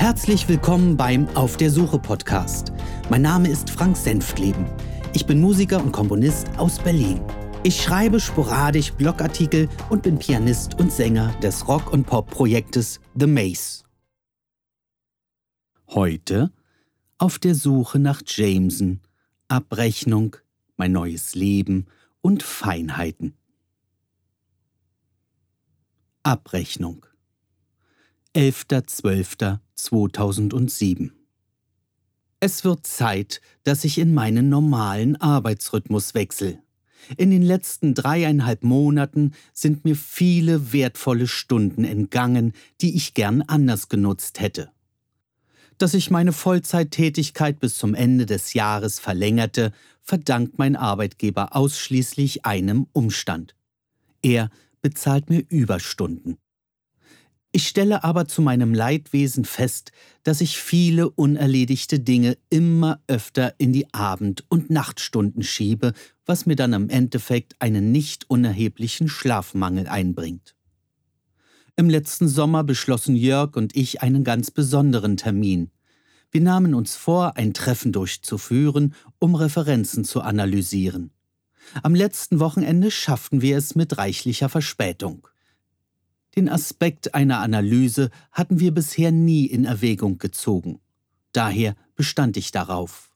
Herzlich willkommen beim Auf der Suche Podcast. Mein Name ist Frank Senftleben. Ich bin Musiker und Komponist aus Berlin. Ich schreibe sporadisch Blogartikel und bin Pianist und Sänger des Rock- und Pop-Projektes The Maze. Heute auf der Suche nach Jameson, Abrechnung, mein neues Leben und Feinheiten. Abrechnung 11.12.2007 Es wird Zeit, dass ich in meinen normalen Arbeitsrhythmus wechsle. In den letzten dreieinhalb Monaten sind mir viele wertvolle Stunden entgangen, die ich gern anders genutzt hätte. Dass ich meine Vollzeittätigkeit bis zum Ende des Jahres verlängerte, verdankt mein Arbeitgeber ausschließlich einem Umstand. Er bezahlt mir Überstunden. Ich stelle aber zu meinem Leidwesen fest, dass ich viele unerledigte Dinge immer öfter in die Abend- und Nachtstunden schiebe, was mir dann im Endeffekt einen nicht unerheblichen Schlafmangel einbringt. Im letzten Sommer beschlossen Jörg und ich einen ganz besonderen Termin. Wir nahmen uns vor, ein Treffen durchzuführen, um Referenzen zu analysieren. Am letzten Wochenende schafften wir es mit reichlicher Verspätung. Den Aspekt einer Analyse hatten wir bisher nie in Erwägung gezogen. Daher bestand ich darauf.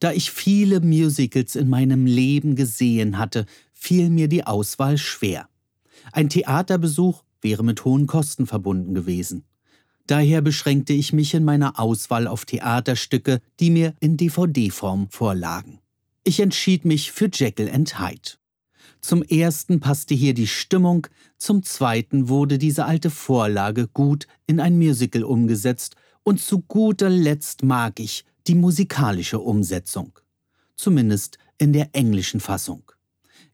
Da ich viele Musicals in meinem Leben gesehen hatte, fiel mir die Auswahl schwer. Ein Theaterbesuch wäre mit hohen Kosten verbunden gewesen. Daher beschränkte ich mich in meiner Auswahl auf Theaterstücke, die mir in DVD-Form vorlagen. Ich entschied mich für Jekyll and Hyde. Zum ersten passte hier die Stimmung, zum zweiten wurde diese alte Vorlage gut in ein Musical umgesetzt und zu guter Letzt mag ich die musikalische Umsetzung. Zumindest in der englischen Fassung.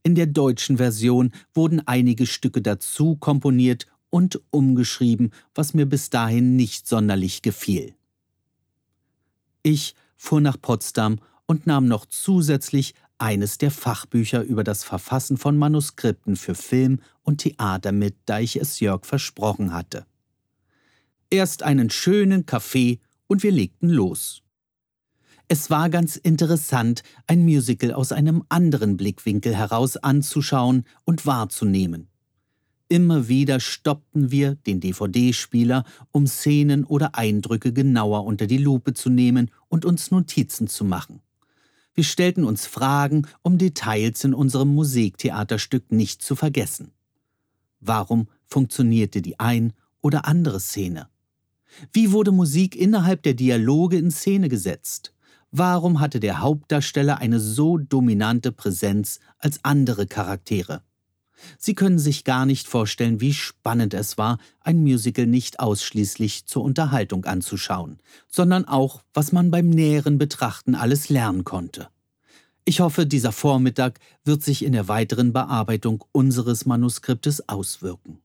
In der deutschen Version wurden einige Stücke dazu komponiert und umgeschrieben, was mir bis dahin nicht sonderlich gefiel. Ich fuhr nach Potsdam und nahm noch zusätzlich eines der Fachbücher über das Verfassen von Manuskripten für Film und Theater mit, da ich es Jörg versprochen hatte. Erst einen schönen Kaffee und wir legten los. Es war ganz interessant, ein Musical aus einem anderen Blickwinkel heraus anzuschauen und wahrzunehmen. Immer wieder stoppten wir den DVD-Spieler, um Szenen oder Eindrücke genauer unter die Lupe zu nehmen und uns Notizen zu machen. Wir stellten uns Fragen, um Details in unserem Musiktheaterstück nicht zu vergessen. Warum funktionierte die ein oder andere Szene? Wie wurde Musik innerhalb der Dialoge in Szene gesetzt? Warum hatte der Hauptdarsteller eine so dominante Präsenz als andere Charaktere? Sie können sich gar nicht vorstellen, wie spannend es war, ein Musical nicht ausschließlich zur Unterhaltung anzuschauen, sondern auch, was man beim näheren Betrachten alles lernen konnte. Ich hoffe, dieser Vormittag wird sich in der weiteren Bearbeitung unseres Manuskriptes auswirken.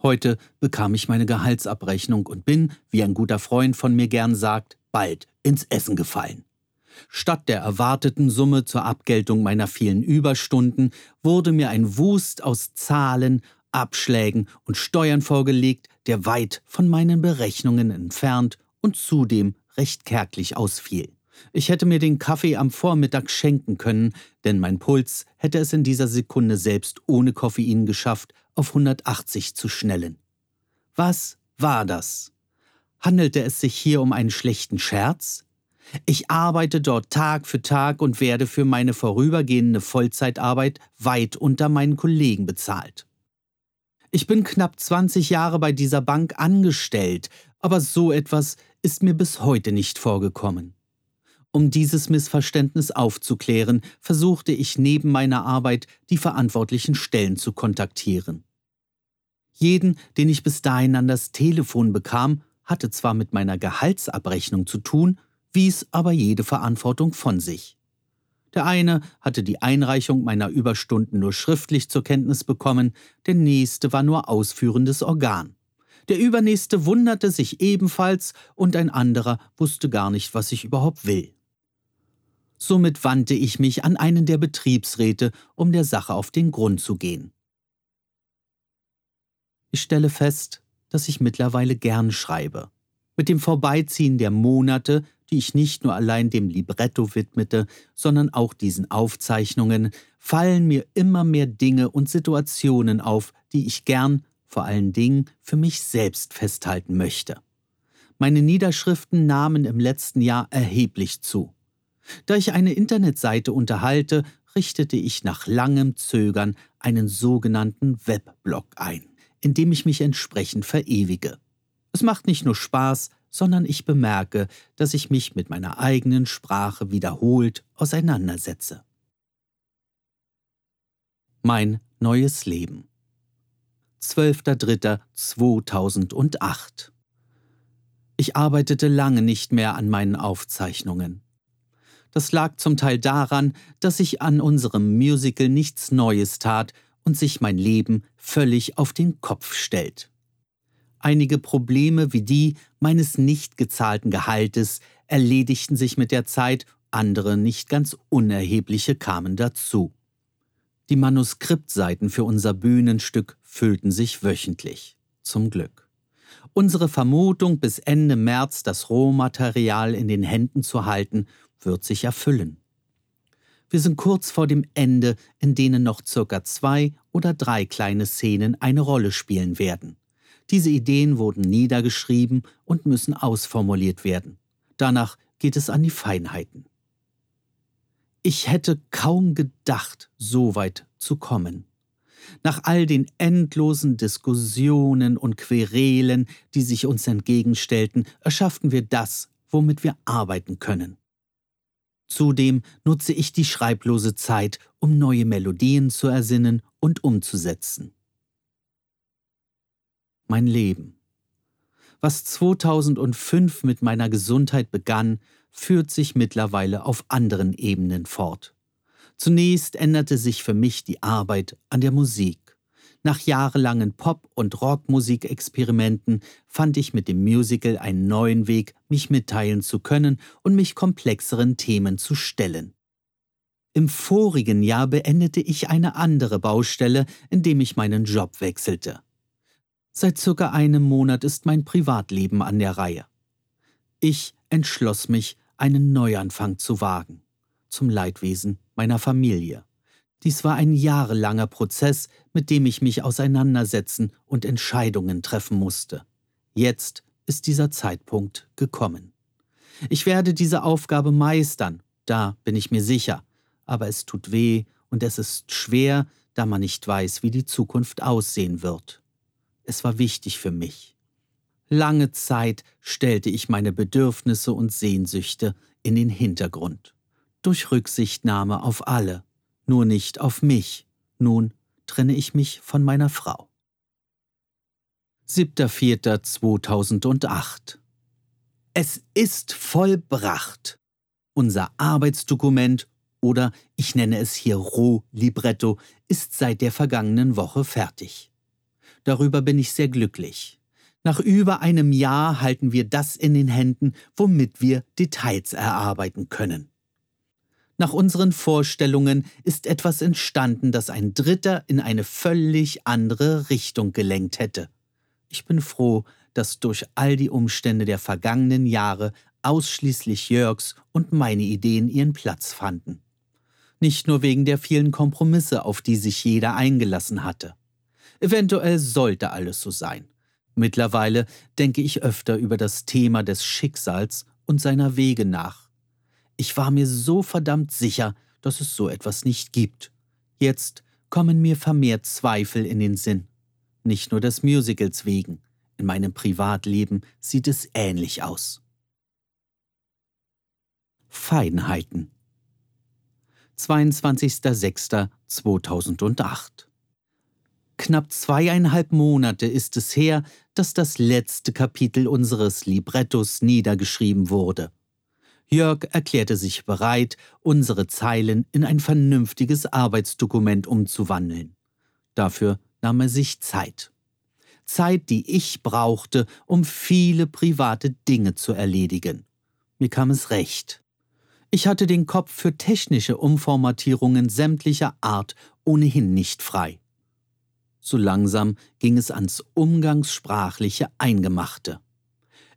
Heute bekam ich meine Gehaltsabrechnung und bin, wie ein guter Freund von mir gern sagt, bald ins Essen gefallen. Statt der erwarteten Summe zur Abgeltung meiner vielen Überstunden wurde mir ein Wust aus Zahlen, Abschlägen und Steuern vorgelegt, der weit von meinen Berechnungen entfernt und zudem recht kärglich ausfiel. Ich hätte mir den Kaffee am Vormittag schenken können, denn mein Puls hätte es in dieser Sekunde selbst ohne Koffein geschafft, auf 180 zu schnellen. Was war das? Handelte es sich hier um einen schlechten Scherz? Ich arbeite dort Tag für Tag und werde für meine vorübergehende Vollzeitarbeit weit unter meinen Kollegen bezahlt. Ich bin knapp 20 Jahre bei dieser Bank angestellt, aber so etwas ist mir bis heute nicht vorgekommen. Um dieses Missverständnis aufzuklären, versuchte ich neben meiner Arbeit die verantwortlichen Stellen zu kontaktieren. Jeden, den ich bis dahin an das Telefon bekam, hatte zwar mit meiner Gehaltsabrechnung zu tun, wies aber jede Verantwortung von sich. Der eine hatte die Einreichung meiner Überstunden nur schriftlich zur Kenntnis bekommen, der nächste war nur ausführendes Organ. Der übernächste wunderte sich ebenfalls und ein anderer wusste gar nicht, was ich überhaupt will. Somit wandte ich mich an einen der Betriebsräte, um der Sache auf den Grund zu gehen. Ich stelle fest, dass ich mittlerweile gern schreibe. Mit dem Vorbeiziehen der Monate, die ich nicht nur allein dem Libretto widmete, sondern auch diesen Aufzeichnungen, fallen mir immer mehr Dinge und Situationen auf, die ich gern, vor allen Dingen, für mich selbst festhalten möchte. Meine Niederschriften nahmen im letzten Jahr erheblich zu. Da ich eine Internetseite unterhalte, richtete ich nach langem Zögern einen sogenannten Webblog ein, in dem ich mich entsprechend verewige. Es macht nicht nur Spaß, sondern ich bemerke, dass ich mich mit meiner eigenen Sprache wiederholt auseinandersetze. Mein neues Leben 12.03.2008 Ich arbeitete lange nicht mehr an meinen Aufzeichnungen. Das lag zum Teil daran, dass ich an unserem Musical nichts Neues tat und sich mein Leben völlig auf den Kopf stellt. Einige Probleme wie die meines nicht gezahlten Gehaltes erledigten sich mit der Zeit, andere nicht ganz unerhebliche kamen dazu. Die Manuskriptseiten für unser Bühnenstück füllten sich wöchentlich. Zum Glück. Unsere Vermutung, bis Ende März das Rohmaterial in den Händen zu halten, wird sich erfüllen. Wir sind kurz vor dem Ende, in denen noch circa zwei oder drei kleine Szenen eine Rolle spielen werden. Diese Ideen wurden niedergeschrieben und müssen ausformuliert werden. Danach geht es an die Feinheiten. Ich hätte kaum gedacht, so weit zu kommen. Nach all den endlosen Diskussionen und Querelen, die sich uns entgegenstellten, erschafften wir das, womit wir arbeiten können. Zudem nutze ich die schreiblose Zeit, um neue Melodien zu ersinnen und umzusetzen mein Leben. Was 2005 mit meiner Gesundheit begann, führt sich mittlerweile auf anderen Ebenen fort. Zunächst änderte sich für mich die Arbeit an der Musik. Nach jahrelangen Pop- und Rockmusikexperimenten fand ich mit dem Musical einen neuen Weg, mich mitteilen zu können und mich komplexeren Themen zu stellen. Im vorigen Jahr beendete ich eine andere Baustelle, indem ich meinen Job wechselte. Seit circa einem Monat ist mein Privatleben an der Reihe. Ich entschloss mich, einen Neuanfang zu wagen, zum Leidwesen meiner Familie. Dies war ein jahrelanger Prozess, mit dem ich mich auseinandersetzen und Entscheidungen treffen musste. Jetzt ist dieser Zeitpunkt gekommen. Ich werde diese Aufgabe meistern, da bin ich mir sicher, aber es tut weh und es ist schwer, da man nicht weiß, wie die Zukunft aussehen wird. Es war wichtig für mich. Lange Zeit stellte ich meine Bedürfnisse und Sehnsüchte in den Hintergrund. Durch Rücksichtnahme auf alle, nur nicht auf mich. Nun trenne ich mich von meiner Frau. 7.4.2008 Es ist vollbracht. Unser Arbeitsdokument oder ich nenne es hier Roh-Libretto ist seit der vergangenen Woche fertig. Darüber bin ich sehr glücklich. Nach über einem Jahr halten wir das in den Händen, womit wir Details erarbeiten können. Nach unseren Vorstellungen ist etwas entstanden, das ein Dritter in eine völlig andere Richtung gelenkt hätte. Ich bin froh, dass durch all die Umstände der vergangenen Jahre ausschließlich Jörgs und meine Ideen ihren Platz fanden. Nicht nur wegen der vielen Kompromisse, auf die sich jeder eingelassen hatte. Eventuell sollte alles so sein. Mittlerweile denke ich öfter über das Thema des Schicksals und seiner Wege nach. Ich war mir so verdammt sicher, dass es so etwas nicht gibt. Jetzt kommen mir vermehrt Zweifel in den Sinn. Nicht nur des Musicals wegen. In meinem Privatleben sieht es ähnlich aus. Feinheiten 22.06.2008 Knapp zweieinhalb Monate ist es her, dass das letzte Kapitel unseres Librettos niedergeschrieben wurde. Jörg erklärte sich bereit, unsere Zeilen in ein vernünftiges Arbeitsdokument umzuwandeln. Dafür nahm er sich Zeit. Zeit, die ich brauchte, um viele private Dinge zu erledigen. Mir kam es recht. Ich hatte den Kopf für technische Umformatierungen sämtlicher Art ohnehin nicht frei. So langsam ging es ans umgangssprachliche Eingemachte.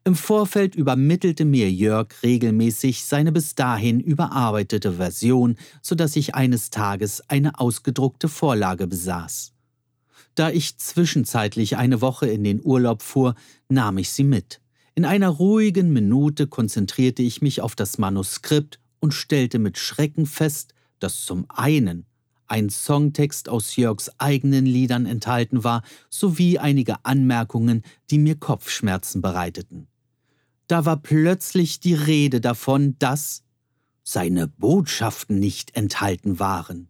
Im Vorfeld übermittelte mir Jörg regelmäßig seine bis dahin überarbeitete Version, so dass ich eines Tages eine ausgedruckte Vorlage besaß. Da ich zwischenzeitlich eine Woche in den Urlaub fuhr, nahm ich sie mit. In einer ruhigen Minute konzentrierte ich mich auf das Manuskript und stellte mit Schrecken fest, dass zum einen ein Songtext aus Jörgs eigenen Liedern enthalten war, sowie einige Anmerkungen, die mir Kopfschmerzen bereiteten. Da war plötzlich die Rede davon, dass seine Botschaften nicht enthalten waren,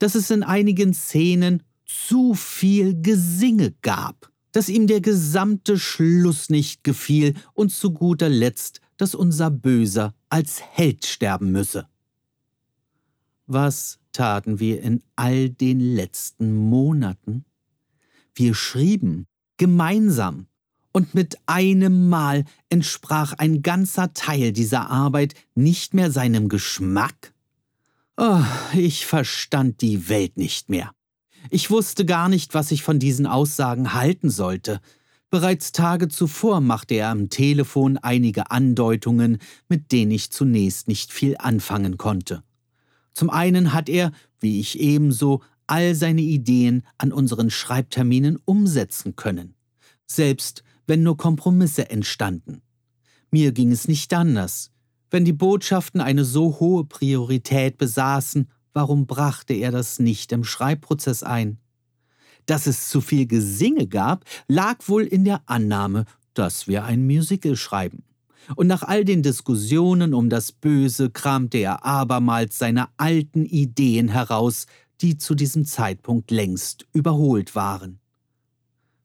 dass es in einigen Szenen zu viel Gesinge gab, dass ihm der gesamte Schluss nicht gefiel und zu guter Letzt, dass unser Böser als Held sterben müsse. Was taten wir in all den letzten Monaten? Wir schrieben gemeinsam, und mit einem Mal entsprach ein ganzer Teil dieser Arbeit nicht mehr seinem Geschmack? Oh, ich verstand die Welt nicht mehr. Ich wusste gar nicht, was ich von diesen Aussagen halten sollte. Bereits Tage zuvor machte er am Telefon einige Andeutungen, mit denen ich zunächst nicht viel anfangen konnte. Zum einen hat er, wie ich ebenso, all seine Ideen an unseren Schreibterminen umsetzen können, selbst wenn nur Kompromisse entstanden. Mir ging es nicht anders. Wenn die Botschaften eine so hohe Priorität besaßen, warum brachte er das nicht im Schreibprozess ein? Dass es zu viel Gesinge gab, lag wohl in der Annahme, dass wir ein Musical schreiben und nach all den Diskussionen um das Böse kramte er abermals seine alten Ideen heraus, die zu diesem Zeitpunkt längst überholt waren.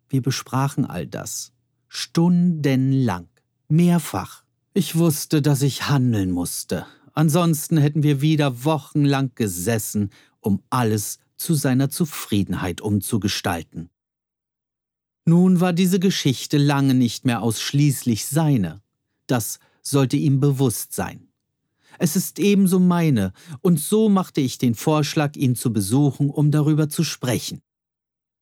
Wir besprachen all das, stundenlang, mehrfach. Ich wusste, dass ich handeln musste, ansonsten hätten wir wieder wochenlang gesessen, um alles zu seiner Zufriedenheit umzugestalten. Nun war diese Geschichte lange nicht mehr ausschließlich seine. Das sollte ihm bewusst sein. Es ist ebenso meine, und so machte ich den Vorschlag, ihn zu besuchen, um darüber zu sprechen.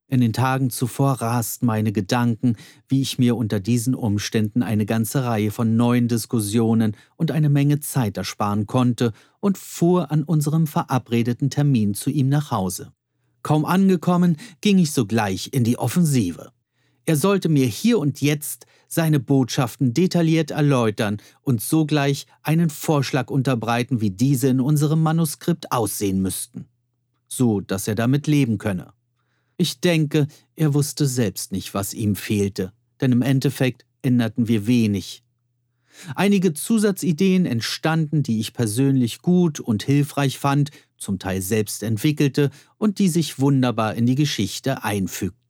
In den Tagen zuvor rasten meine Gedanken, wie ich mir unter diesen Umständen eine ganze Reihe von neuen Diskussionen und eine Menge Zeit ersparen konnte und fuhr an unserem verabredeten Termin zu ihm nach Hause. Kaum angekommen, ging ich sogleich in die Offensive. Er sollte mir hier und jetzt seine Botschaften detailliert erläutern und sogleich einen Vorschlag unterbreiten, wie diese in unserem Manuskript aussehen müssten, so dass er damit leben könne. Ich denke, er wusste selbst nicht, was ihm fehlte, denn im Endeffekt änderten wir wenig. Einige Zusatzideen entstanden, die ich persönlich gut und hilfreich fand, zum Teil selbst entwickelte und die sich wunderbar in die Geschichte einfügten.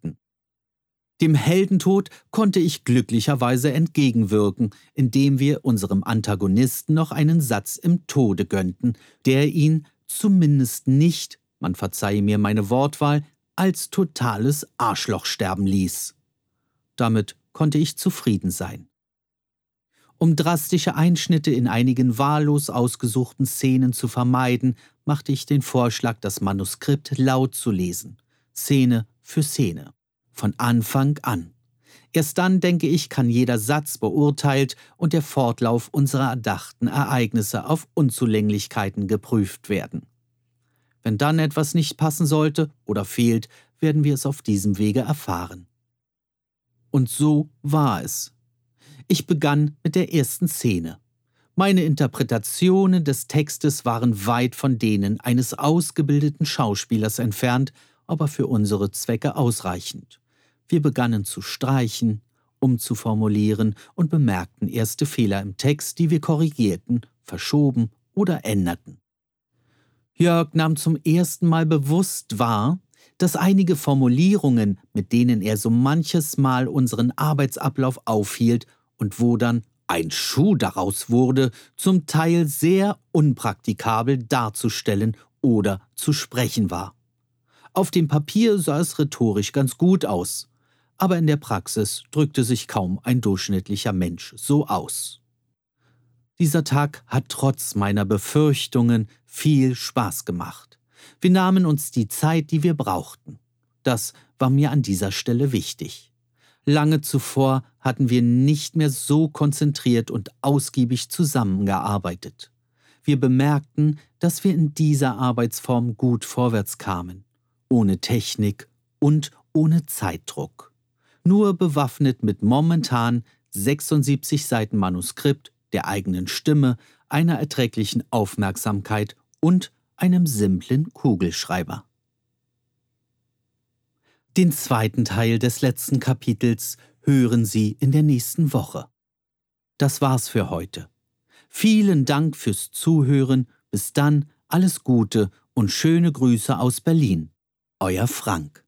Dem Heldentod konnte ich glücklicherweise entgegenwirken, indem wir unserem Antagonisten noch einen Satz im Tode gönnten, der ihn zumindest nicht, man verzeihe mir meine Wortwahl, als totales Arschloch sterben ließ. Damit konnte ich zufrieden sein. Um drastische Einschnitte in einigen wahllos ausgesuchten Szenen zu vermeiden, machte ich den Vorschlag, das Manuskript laut zu lesen, Szene für Szene von Anfang an. Erst dann, denke ich, kann jeder Satz beurteilt und der Fortlauf unserer erdachten Ereignisse auf Unzulänglichkeiten geprüft werden. Wenn dann etwas nicht passen sollte oder fehlt, werden wir es auf diesem Wege erfahren. Und so war es. Ich begann mit der ersten Szene. Meine Interpretationen des Textes waren weit von denen eines ausgebildeten Schauspielers entfernt, aber für unsere Zwecke ausreichend. Wir begannen zu streichen, umzuformulieren und bemerkten erste Fehler im Text, die wir korrigierten, verschoben oder änderten. Jörg nahm zum ersten Mal bewusst wahr, dass einige Formulierungen, mit denen er so manches Mal unseren Arbeitsablauf aufhielt und wo dann ein Schuh daraus wurde, zum Teil sehr unpraktikabel darzustellen oder zu sprechen war. Auf dem Papier sah es rhetorisch ganz gut aus, aber in der Praxis drückte sich kaum ein durchschnittlicher Mensch so aus. Dieser Tag hat trotz meiner Befürchtungen viel Spaß gemacht. Wir nahmen uns die Zeit, die wir brauchten. Das war mir an dieser Stelle wichtig. Lange zuvor hatten wir nicht mehr so konzentriert und ausgiebig zusammengearbeitet. Wir bemerkten, dass wir in dieser Arbeitsform gut vorwärts kamen, ohne Technik und ohne Zeitdruck. Nur bewaffnet mit momentan 76 Seiten Manuskript, der eigenen Stimme, einer erträglichen Aufmerksamkeit und einem simplen Kugelschreiber. Den zweiten Teil des letzten Kapitels hören Sie in der nächsten Woche. Das war's für heute. Vielen Dank fürs Zuhören. Bis dann, alles Gute und schöne Grüße aus Berlin. Euer Frank.